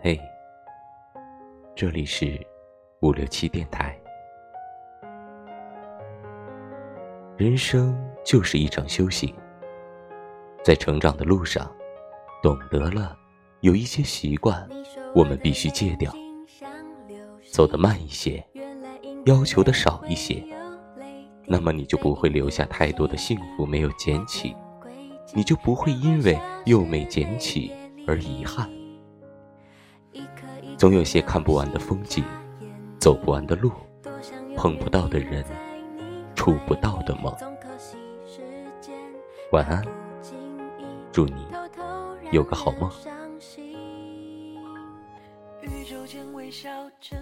嘿，这里是五六七电台。人生就是一场修行，在成长的路上，懂得了有一些习惯，我们必须戒掉，走得慢一些，要求的少一些，那么你就不会留下太多的幸福没有捡起。你就不会因为又没捡起而遗憾。总有些看不完的风景，走不完的路，碰不到的人，触不到的梦。晚安，祝你有个好梦。宇宙间微笑着。